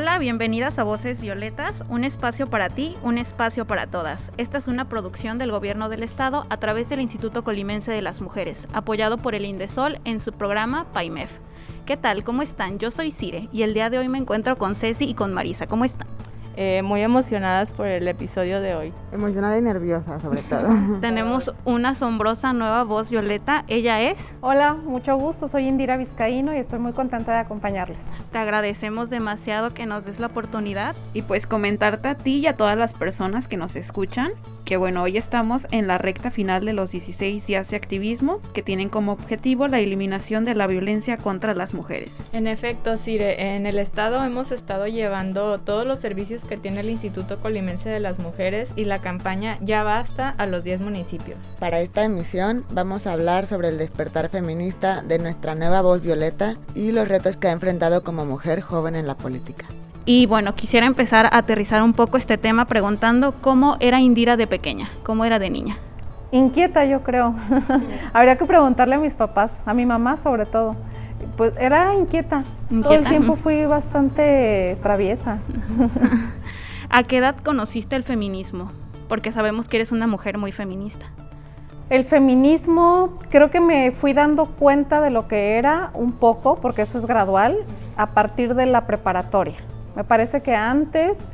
Hola, bienvenidas a Voces Violetas, un espacio para ti, un espacio para todas. Esta es una producción del Gobierno del Estado a través del Instituto Colimense de las Mujeres, apoyado por el INDESOL en su programa PAIMEF. ¿Qué tal? ¿Cómo están? Yo soy Cire y el día de hoy me encuentro con Ceci y con Marisa. ¿Cómo están? Eh, muy emocionadas por el episodio de hoy. Emocionada y nerviosa, sobre todo. Tenemos una asombrosa nueva voz violeta. Ella es. Hola, mucho gusto. Soy Indira Vizcaíno y estoy muy contenta de acompañarles. Te agradecemos demasiado que nos des la oportunidad y pues comentarte a ti y a todas las personas que nos escuchan que bueno, hoy estamos en la recta final de los 16 días de activismo que tienen como objetivo la eliminación de la violencia contra las mujeres. En efecto, Sire, en el estado hemos estado llevando todos los servicios que tiene el Instituto Colimense de las Mujeres y la campaña Ya Basta a los 10 municipios. Para esta emisión vamos a hablar sobre el despertar feminista de nuestra nueva voz violeta y los retos que ha enfrentado como mujer joven en la política. Y bueno, quisiera empezar a aterrizar un poco este tema preguntando cómo era Indira de pequeña, cómo era de niña. Inquieta, yo creo. Habría que preguntarle a mis papás, a mi mamá sobre todo. Pues era inquieta. Todo el tiempo fui bastante traviesa. ¿A qué edad conociste el feminismo? Porque sabemos que eres una mujer muy feminista. El feminismo, creo que me fui dando cuenta de lo que era un poco, porque eso es gradual, a partir de la preparatoria. Me parece que antes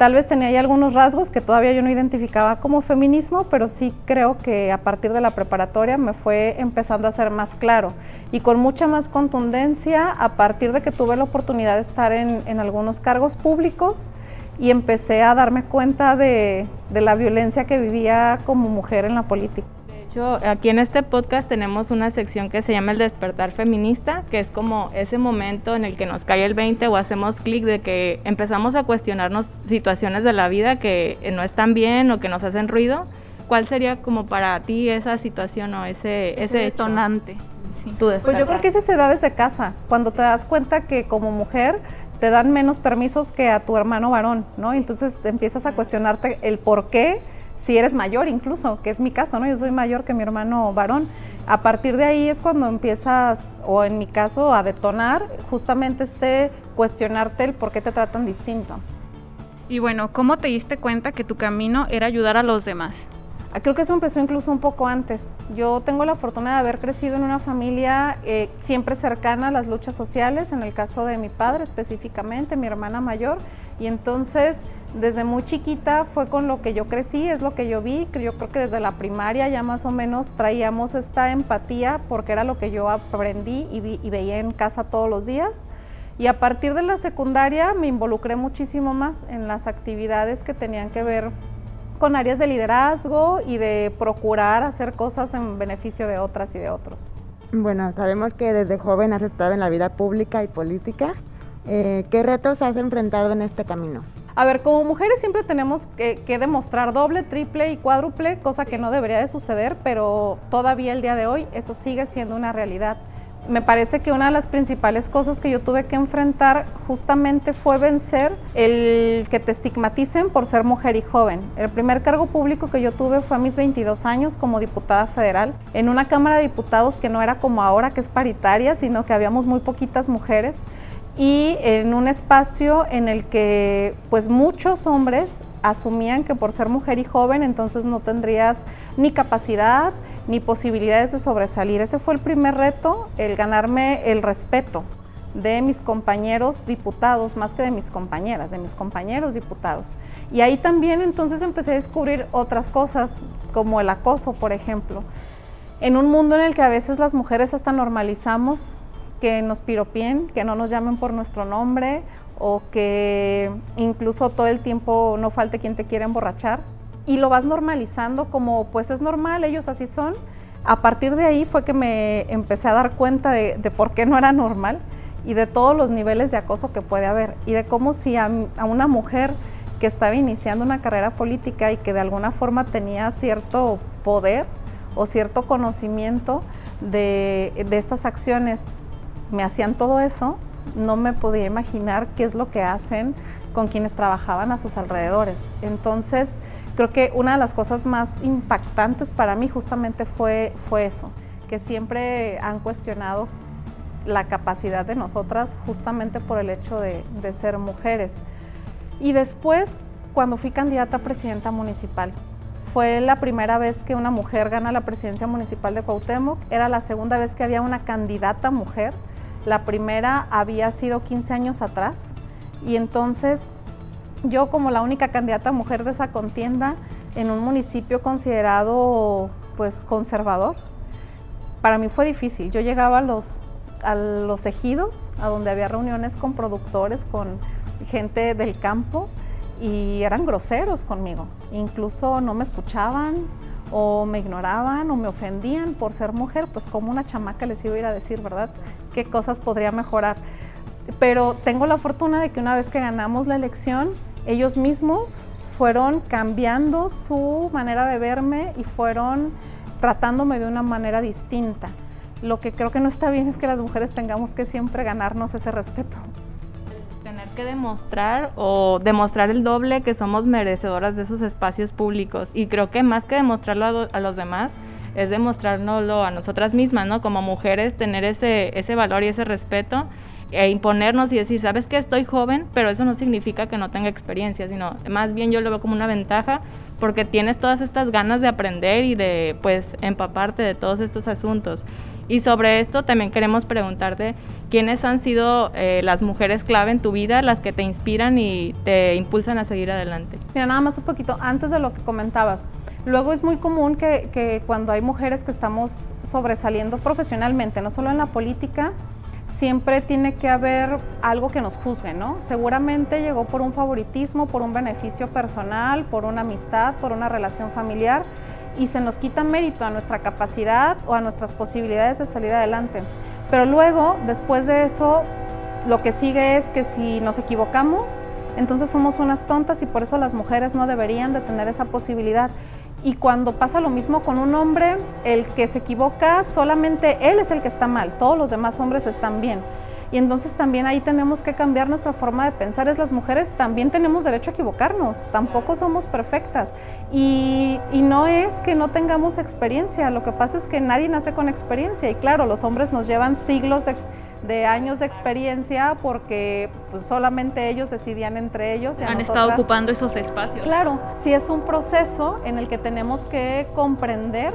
tal vez tenía ya algunos rasgos que todavía yo no identificaba como feminismo, pero sí creo que a partir de la preparatoria me fue empezando a ser más claro y con mucha más contundencia a partir de que tuve la oportunidad de estar en, algunos cargos públicos y empecé a darme cuenta de la violencia que vivía como mujer en la política aquí en este podcast tenemos una sección que se llama el despertar feminista, que es como ese momento en el que nos cae el 20 o hacemos clic de que empezamos a cuestionarnos situaciones de la vida que no están bien o que nos hacen ruido. ¿Cuál sería como para ti esa situación o ese, ese, detonante? pues yo creo que ese se da desde casa, cuando te das cuenta que como mujer te dan menos permisos que a tu hermano varón, ¿no? Entonces te empiezas a cuestionarte el por qué si eres mayor incluso, que es mi caso, ¿no? Yo soy mayor que mi hermano varón. A partir de ahí es cuando empiezas, o en mi caso, a detonar justamente este cuestionarte el por qué te tratan distinto. Y bueno, ¿cómo te diste cuenta que tu camino era ayudar a los demás? Creo que eso empezó incluso un poco antes. Yo tengo la fortuna de haber crecido en una familia eh, siempre cercana a las luchas sociales, en el caso de mi padre específicamente, mi hermana mayor, y entonces desde muy chiquita fue con lo que yo crecí, es lo que yo vi, yo creo que desde la primaria ya más o menos traíamos esta empatía porque era lo que yo aprendí y, y veía en casa todos los días. Y a partir de la secundaria me involucré muchísimo más en las actividades que tenían que ver con áreas de liderazgo y de procurar hacer cosas en beneficio de otras y de otros. Bueno, sabemos que desde joven has estado en la vida pública y política. Eh, ¿Qué retos has enfrentado en este camino? A ver, como mujeres siempre tenemos que, que, demostrar doble, triple y cuádruple, cosa que no debería de suceder, pero todavía el día de hoy eso sigue siendo una realidad me parece que una de las principales cosas que yo tuve que enfrentar justamente fue vencer el que te estigmaticen por ser mujer y joven. El primer cargo público que yo tuve fue a mis 22 años como diputada federal en una Cámara de Diputados que no era como ahora, que es paritaria, sino que habíamos muy poquitas mujeres y en un espacio en el que pues muchos hombres asumían que por ser mujer y joven entonces no tendrías ni capacidad ni posibilidades de sobresalir. Ese fue el primer reto, el ganarme el respeto de mis compañeros diputados, más que de mis compañeras, de mis compañeros diputados. Y ahí también entonces empecé a descubrir otras cosas, como el acoso, por ejemplo. En un mundo en el que a veces las mujeres hasta normalizamos que nos piropien, que no nos llamen por nuestro nombre o que incluso todo el tiempo no falte quien te quiera emborrachar. Y lo vas normalizando como pues es normal, ellos así son. A partir de ahí fue que me empecé a dar cuenta de, por qué no era normal y de todos los niveles de acoso que puede haber y de cómo si a, una mujer que estaba iniciando una carrera política y que de alguna forma tenía cierto poder o cierto conocimiento de, de estas acciones me hacían todo eso, no me podía imaginar qué es lo que hacen con quienes trabajaban a sus alrededores. Entonces, creo que una de las cosas más impactantes para mí justamente fue, fue eso, que siempre han cuestionado la capacidad de nosotras justamente por el hecho de, ser mujeres. Y después, cuando fui candidata a presidenta municipal, fue la primera vez que una mujer gana la presidencia municipal de Cuauhtémoc, era la segunda vez que había una candidata mujer, la primera había sido 15 años atrás y entonces yo como la única candidata mujer de esa contienda en un municipio considerado pues conservador, para mí fue difícil. Yo llegaba a los, a los ejidos, a donde había reuniones con productores, con gente del campo, y eran groseros conmigo. Incluso no me escuchaban o me ignoraban o me ofendían por ser mujer, pues como una chamaca les iba a ir a decir, ¿verdad? ¿Qué cosas podría mejorar? pero tengo la fortuna de que una vez que ganamos la elección, ellos mismos fueron cambiando su manera de verme y fueron tratándome de una manera distinta. Lo que creo que no está bien es que las mujeres tengamos que siempre ganarnos ese respeto. Que demostrar o demostrar el doble que somos merecedoras de esos espacios públicos. Y creo que más que demostrarlo a, los demás, es demostrárnoslo a nosotras mismas, ¿no? Como mujeres, tener ese, ese valor y ese respeto e imponernos y decir, sabes que estoy joven, pero eso no significa que no tenga experiencia, sino más bien yo lo veo como una ventaja porque tienes todas estas ganas de aprender y de pues empaparte de todos estos asuntos. Y sobre esto también queremos preguntarte quiénes han sido eh, las mujeres clave en tu vida, las que te inspiran y te impulsan a seguir adelante. Mira, nada más un poquito, antes de lo que comentabas, luego es muy común que, que cuando hay mujeres que estamos sobresaliendo profesionalmente, no solo en la política, siempre tiene que haber algo que nos juzgue, ¿no? Seguramente llegó por un favoritismo, por un beneficio personal, por una amistad, por una relación familiar y se nos quita mérito a nuestra capacidad o a nuestras posibilidades de salir adelante. Pero luego, después de eso, lo que sigue es que si nos equivocamos, entonces somos unas tontas y por eso las mujeres no deberían de tener esa posibilidad. Y cuando pasa lo mismo con un hombre, el que se equivoca, solamente él es el que está mal, todos los demás hombres están bien. Y entonces también ahí tenemos que cambiar nuestra forma de pensar. Es las mujeres también tenemos derecho a equivocarnos, tampoco somos perfectas. Y, y, no es que no tengamos experiencia, lo que pasa es que nadie nace con experiencia. Y claro, los hombres nos llevan siglos de de años de experiencia porque pues, solamente ellos decidían entre ellos. Y Han estado ocupando esos espacios. Claro, sí es un proceso en el que tenemos que comprender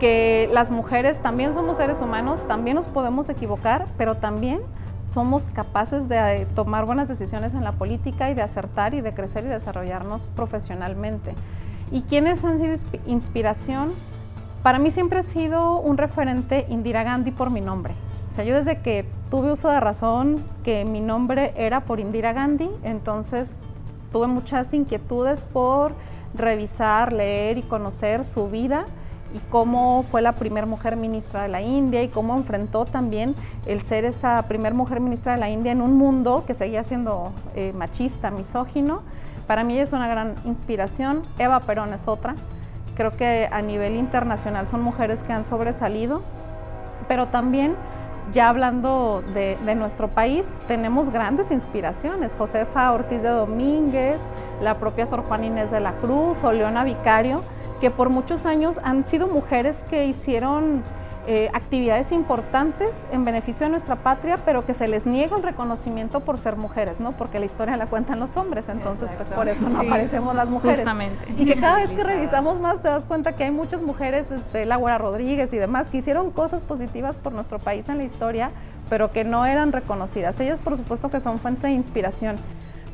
que las mujeres también somos seres humanos, también nos podemos equivocar, pero también somos capaces de tomar buenas decisiones en la política y de acertar y de crecer y desarrollarnos profesionalmente. ¿Y quiénes han sido inspiración? Para mí siempre ha sido un referente Indira Gandhi por mi nombre. O sea, yo desde que tuve uso de razón que mi nombre era por Indira Gandhi, entonces tuve muchas inquietudes por revisar, leer y conocer su vida y cómo fue la primera mujer ministra de la India y cómo enfrentó también el ser esa primera mujer ministra de la India en un mundo que seguía siendo eh, machista, misógino. Para mí es una gran inspiración. Eva Perón es otra. Creo que a nivel internacional son mujeres que han sobresalido, pero también ya hablando de, nuestro país, tenemos grandes inspiraciones. Josefa Ortiz de Domínguez, la propia Sor Juan Inés de la Cruz o Leona Vicario, que por muchos años han sido mujeres que hicieron eh, actividades importantes en beneficio de nuestra patria, pero que se les niega un reconocimiento por ser mujeres, ¿no? Porque la historia la cuentan los hombres, entonces pues por eso no aparecemos las mujeres. Justamente. Y que cada vez que revisamos más te das cuenta que hay muchas mujeres, este, Laura Rodríguez y demás, que hicieron cosas positivas por nuestro país en la historia, pero que no eran reconocidas. Ellas por supuesto que son fuente de inspiración.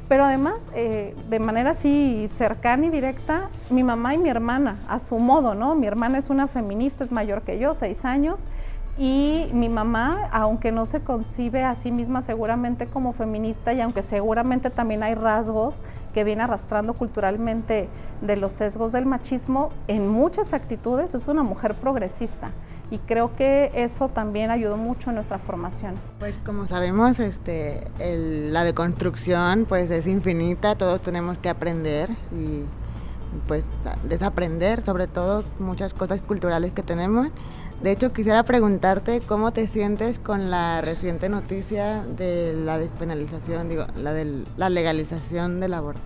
Pero además, eh, de manera así cercana y directa, mi mamá y mi hermana, a su modo, ¿no? Mi hermana es una feminista, es mayor que yo, seis años, y mi mamá, aunque no se concibe a sí misma seguramente como feminista y aunque seguramente también hay rasgos que viene arrastrando culturalmente de los sesgos del machismo, en muchas actitudes es una mujer progresista. Y creo que eso también ayudó mucho en nuestra formación. Pues como sabemos, este, la deconstrucción pues es infinita, todos tenemos que aprender y pues desaprender sobre todo muchas cosas culturales que tenemos. De hecho, quisiera preguntarte cómo te sientes con la reciente noticia de la despenalización, digo, la de la legalización del aborto.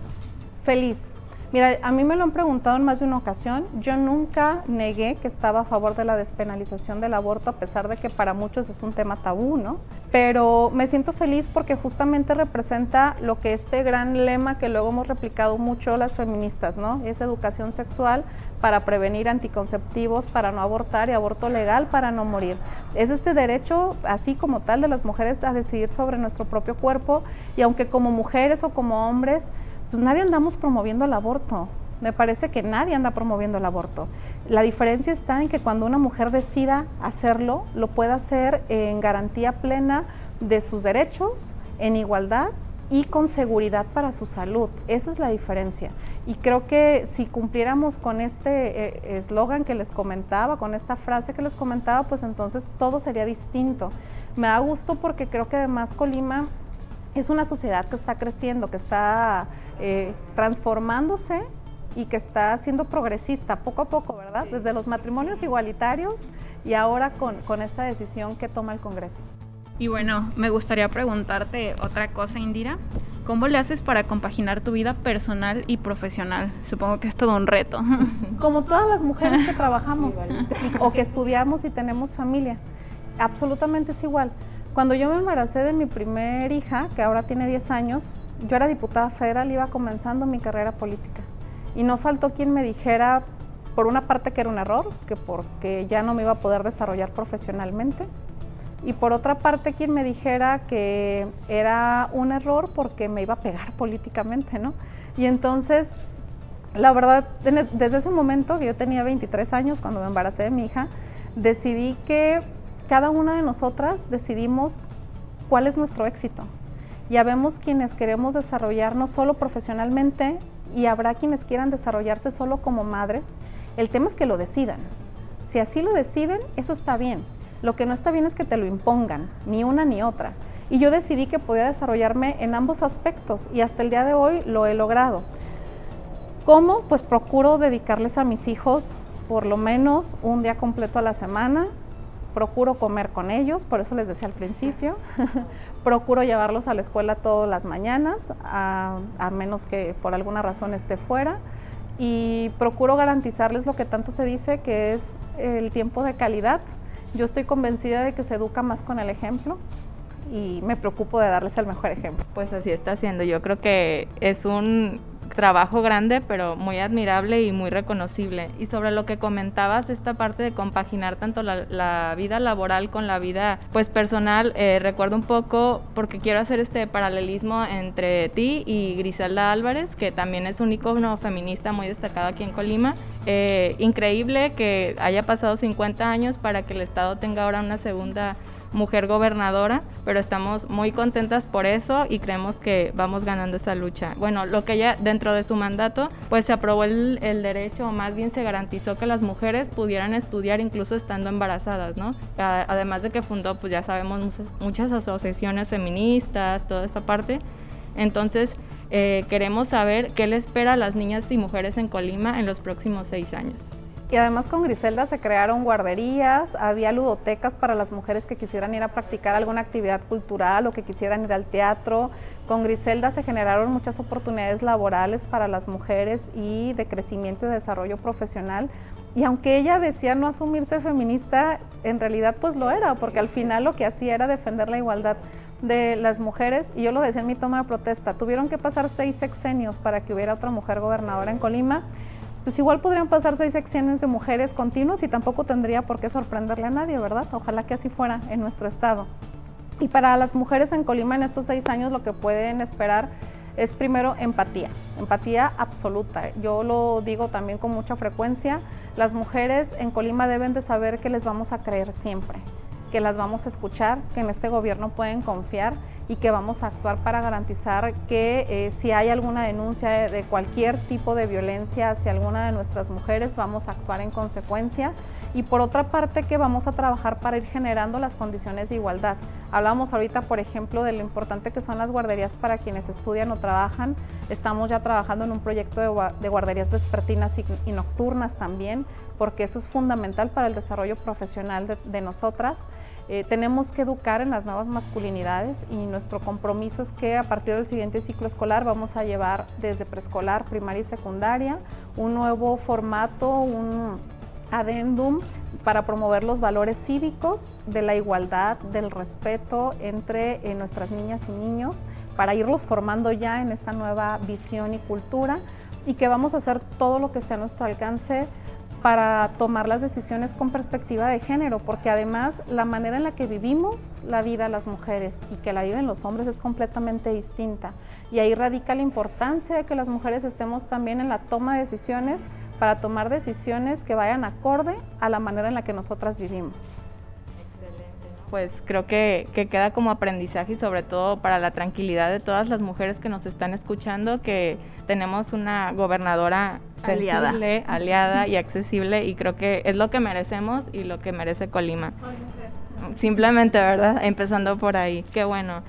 Feliz, Mira, a mí me lo han preguntado en más de una ocasión. Yo nunca negué que estaba a favor de la despenalización del aborto, a pesar de que para muchos es un tema tabú, ¿no? Pero me siento feliz porque justamente representa lo que este gran lema que luego hemos replicado mucho las feministas, ¿no? Es educación sexual para prevenir anticonceptivos, para no abortar y aborto legal para no morir. Es este derecho, así como tal, de las mujeres a decidir sobre nuestro propio cuerpo y aunque como mujeres o como hombres pues nadie andamos promoviendo el aborto. Me parece que nadie anda promoviendo el aborto. La diferencia está en que cuando una mujer decida hacerlo, lo pueda hacer en garantía plena de sus derechos, en igualdad y con seguridad para su salud. Esa es la diferencia. Y creo que si cumpliéramos con este eh, eslogan que les comentaba, con esta frase que les comentaba, pues entonces todo sería distinto. Me da gusto porque creo que además Colima es una sociedad que está creciendo, que está eh, transformándose y que está siendo progresista poco a poco, ¿verdad? Desde los matrimonios igualitarios y ahora con, con esta decisión que toma el Congreso. Y bueno, me gustaría preguntarte otra cosa, Indira. ¿Cómo le haces para compaginar tu vida personal y profesional? Supongo que es todo un reto. Como todas las mujeres que trabajamos o que estudiamos y tenemos familia. Absolutamente es igual. Cuando yo me embaracé de mi primer hija, que ahora tiene 10 años, yo era diputada federal, iba comenzando mi carrera política. Y no faltó quien me dijera, por una parte, que era un error, que porque ya no me iba a poder desarrollar profesionalmente. Y por otra parte, quien me dijera que era un error porque me iba a pegar políticamente, ¿no? Y entonces, la verdad, desde ese momento, que yo tenía 23 años cuando me embaracé de mi hija, decidí que cada una de nosotras decidimos cuál es nuestro éxito. Ya vemos quienes queremos desarrollarnos solo profesionalmente y habrá quienes quieran desarrollarse solo como madres. El tema es que lo decidan. Si así lo deciden, eso está bien. Lo que no está bien es que te lo impongan, ni una ni otra. Y yo decidí que podía desarrollarme en ambos aspectos y hasta el día de hoy lo he logrado. ¿Cómo? Pues procuro dedicarles a mis hijos por lo menos un día completo a la semana, procuro comer con ellos, por eso les decía al principio, procuro llevarlos a la escuela todas las mañanas, a, menos que por alguna razón esté fuera, y procuro garantizarles lo que tanto se dice, que es el tiempo de calidad. Yo estoy convencida de que se educa más con el ejemplo y me preocupo de darles el mejor ejemplo. Pues así está haciendo. Yo creo que es un trabajo grande, pero muy admirable y muy reconocible. Y sobre lo que comentabas, esta parte de compaginar tanto la, vida laboral con la vida pues personal, eh, recuerdo un poco porque quiero hacer este paralelismo entre ti y Griselda Álvarez, que también es un icono feminista muy destacado aquí en Colima. Eh, increíble que haya pasado 50 años para que el Estado tenga ahora una segunda mujer gobernadora, pero estamos muy contentas por eso y creemos que vamos ganando esa lucha. Bueno, lo que ya dentro de su mandato, pues se aprobó el, derecho, o más bien se garantizó que las mujeres pudieran estudiar incluso estando embarazadas, ¿no? Además de que fundó, pues ya sabemos, muchas, asociaciones feministas, toda esa parte. Entonces, eh, queremos saber qué le espera a las niñas y mujeres en Colima en los próximos seis años. Y además con Griselda se crearon guarderías, había ludotecas para las mujeres que quisieran ir a practicar alguna actividad cultural o que quisieran ir al teatro. Con Griselda se generaron muchas oportunidades laborales para las mujeres y de crecimiento y desarrollo profesional. Y aunque ella decía no asumirse feminista, en realidad pues lo era, porque al final lo que hacía era defender la igualdad de las mujeres, y yo lo decía en mi toma de protesta, tuvieron que pasar seis sexenios para que hubiera otra mujer gobernadora en Colima pues igual podrían pasar seis secciones de mujeres continuos y tampoco tendría por qué sorprenderle a nadie, ¿verdad? Ojalá que así fuera en nuestro estado. Y para las mujeres en Colima en estos seis años lo que pueden esperar es primero empatía, empatía absoluta. Yo lo digo también con mucha frecuencia, las mujeres en Colima deben de saber que les vamos a creer siempre, que las vamos a escuchar, que en este gobierno pueden confiar y que vamos a actuar para garantizar que eh, si hay alguna denuncia de, cualquier tipo de violencia hacia alguna de nuestras mujeres, vamos a actuar en consecuencia. Y por otra parte, que vamos a trabajar para ir generando las condiciones de igualdad. Hablamos ahorita, por ejemplo, de lo importante que son las guarderías para quienes estudian o trabajan. Estamos ya trabajando en un proyecto de, guarderías vespertinas y, nocturnas también, porque eso es fundamental para el desarrollo profesional de, nosotras. Eh, tenemos que educar en las nuevas masculinidades y nuestro compromiso es que a partir del siguiente ciclo escolar vamos a llevar desde preescolar, primaria y secundaria un nuevo formato, un adendum para promover los valores cívicos de la igualdad, del respeto entre eh, nuestras niñas y niños, para irlos formando ya en esta nueva visión y cultura y que vamos a hacer todo lo que esté a nuestro alcance para tomar las decisiones con perspectiva de género, porque además la manera en la que vivimos la vida las mujeres y que la viven los hombres es completamente distinta. Y ahí radica la importancia de que las mujeres estemos también en la toma de decisiones para tomar decisiones que vayan acorde a la manera en la que nosotras vivimos pues creo que, queda como aprendizaje y sobre todo para la tranquilidad de todas las mujeres que nos están escuchando, que tenemos una gobernadora aliada, aliada y accesible y creo que es lo que merecemos y lo que merece Colima. Simplemente, ¿verdad? Empezando por ahí. Qué bueno.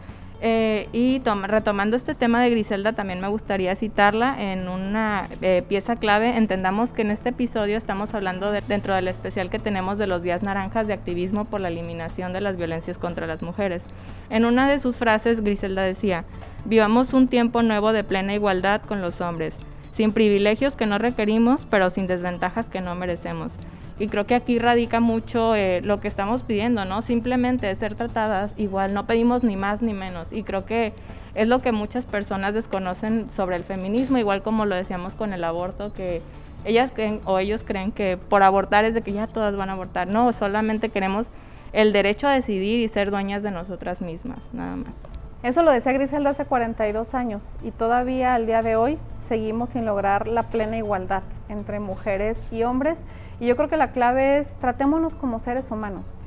Eh, y retomando este tema de Griselda, también me gustaría citarla en una eh, pieza clave. Entendamos que en este episodio estamos hablando dentro del especial que tenemos de los días naranjas de activismo por la eliminación de las violencias contra las mujeres. En una de sus frases, Griselda decía, vivamos un tiempo nuevo de plena igualdad con los hombres, sin privilegios que no requerimos, pero sin desventajas que no merecemos. Y creo que aquí radica mucho eh, lo que estamos pidiendo, ¿no? Simplemente ser tratadas igual, no pedimos ni más ni menos. Y creo que es lo que muchas personas desconocen sobre el feminismo, igual como lo decíamos con el aborto, que ellas creen o ellos creen que por abortar es de que ya todas van a abortar. No, solamente queremos el derecho a decidir y ser dueñas de nosotras mismas, nada más. Eso lo decía Griselda hace 42 años y todavía al día de hoy seguimos sin lograr la plena igualdad entre mujeres y hombres. Y yo creo que la clave es tratémonos como seres humanos.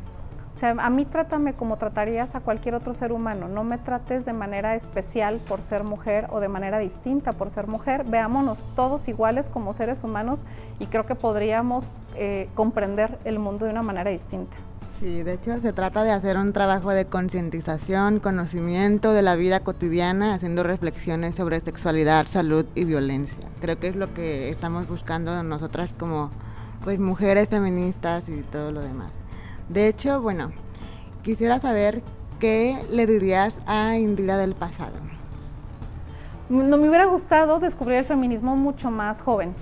O sea, a mí trátame como tratarías a cualquier otro ser humano. No me trates de manera especial por ser mujer o de manera distinta por ser mujer. Veámonos todos iguales como seres humanos y creo que podríamos eh, comprender el mundo de una manera distinta. Sí, de hecho se trata de hacer un trabajo de concientización, conocimiento de la vida cotidiana, haciendo reflexiones sobre sexualidad, salud y violencia. Creo que es lo que estamos buscando nosotras como pues mujeres feministas y todo lo demás. De hecho, bueno, quisiera saber qué le dirías a Indira del pasado. No me hubiera gustado descubrir el feminismo mucho más joven.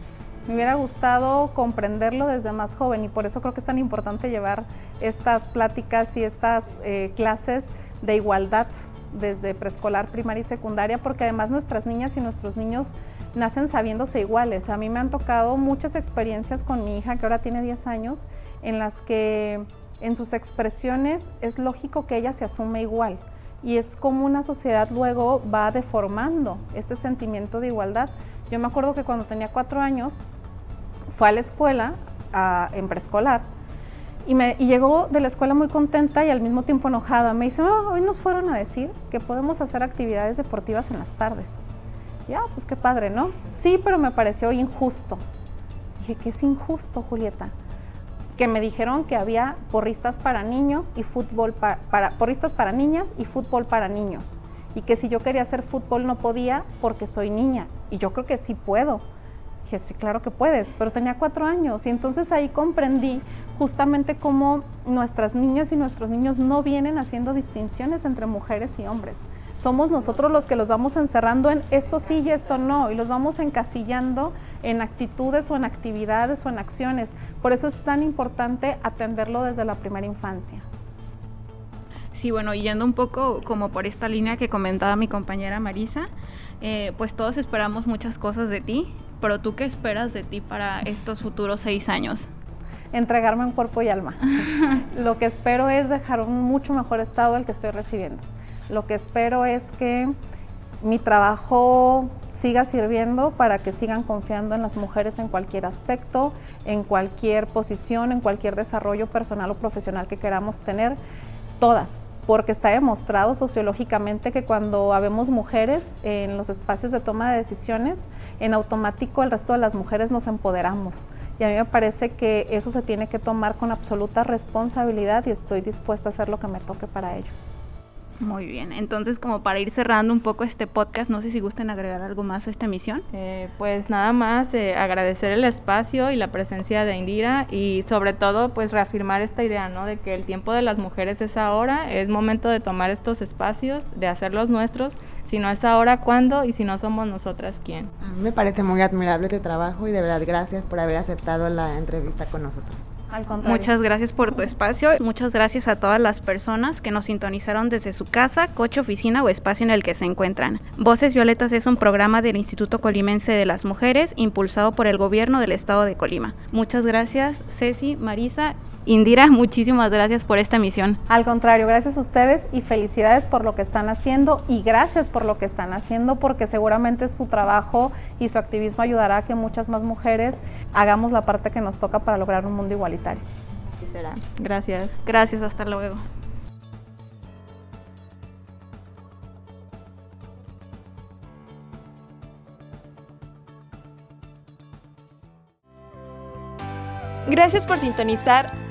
Me hubiera gustado comprenderlo desde más joven y por eso creo que es tan importante llevar estas pláticas y estas eh, clases de igualdad desde preescolar, primaria y secundaria, porque además nuestras niñas y nuestros niños nacen sabiéndose iguales. A mí me han tocado muchas experiencias con mi hija, que ahora tiene 10 años, en las que en sus expresiones es lógico que ella se asume igual. Y es como una sociedad luego va deformando este sentimiento de igualdad. Yo me acuerdo que cuando tenía cuatro años fue a la escuela, en preescolar, y, me, llegó de la escuela muy contenta y al mismo tiempo enojada. Me dice, oh, hoy nos fueron a decir que podemos hacer actividades deportivas en las tardes. Ya, pues qué padre, ¿no? Sí, pero me pareció injusto. Dije, ¿qué es injusto, Julieta? Que me dijeron que había porristas para niños y fútbol para, porristas para niñas y fútbol para niños. Y que si yo quería hacer fútbol no podía porque soy niña. Y yo creo que sí puedo Dije, sí, claro que puedes, pero tenía cuatro años y entonces ahí comprendí justamente cómo nuestras niñas y nuestros niños no vienen haciendo distinciones entre mujeres y hombres. Somos nosotros los que los vamos encerrando en esto sí y esto no y los vamos encasillando en actitudes o en actividades o en acciones. Por eso es tan importante atenderlo desde la primera infancia. Sí, bueno, yendo un poco como por esta línea que comentaba mi compañera Marisa, eh, pues todos esperamos muchas cosas de ti, pero tú qué esperas de ti para estos futuros seis años? Entregarme un cuerpo y alma. Lo que espero es dejar un mucho mejor estado al que estoy recibiendo. Lo que espero es que mi trabajo siga sirviendo para que sigan confiando en las mujeres en cualquier aspecto, en cualquier posición, en cualquier desarrollo personal o profesional que queramos tener, todas, porque está demostrado sociológicamente que cuando habemos mujeres en los espacios de toma de decisiones, en automático el resto de las mujeres nos empoderamos. Y a mí me parece que eso se tiene que tomar con absoluta responsabilidad y estoy dispuesta a hacer lo que me toque para ello. Muy bien, entonces como para ir cerrando un poco este podcast, no sé si gusten agregar algo más a esta emisión. Eh, pues nada más eh, agradecer el espacio y la presencia de Indira y sobre todo pues reafirmar esta idea, ¿no? De que el tiempo de las mujeres es ahora, es momento de tomar estos espacios, de hacerlos nuestros, si no es ahora, ¿cuándo? Y si no somos nosotras, ¿quién? A mí me parece muy admirable tu trabajo y de verdad gracias por haber aceptado la entrevista con nosotros. Muchas gracias por tu espacio. Muchas gracias a todas las personas que nos sintonizaron desde su casa, coche, oficina o espacio en el que se encuentran. Voces Violetas es un programa del Instituto Colimense de las Mujeres impulsado por el gobierno del estado de Colima. Muchas gracias, Ceci, Marisa Indira, muchísimas gracias por esta emisión. Al contrario, gracias a ustedes y felicidades por lo que están haciendo y gracias por lo que están haciendo porque seguramente su trabajo y su activismo ayudará a que muchas más mujeres hagamos la parte que nos toca para lograr un mundo igualitario. será. Gracias. Gracias, hasta luego. Gracias por sintonizar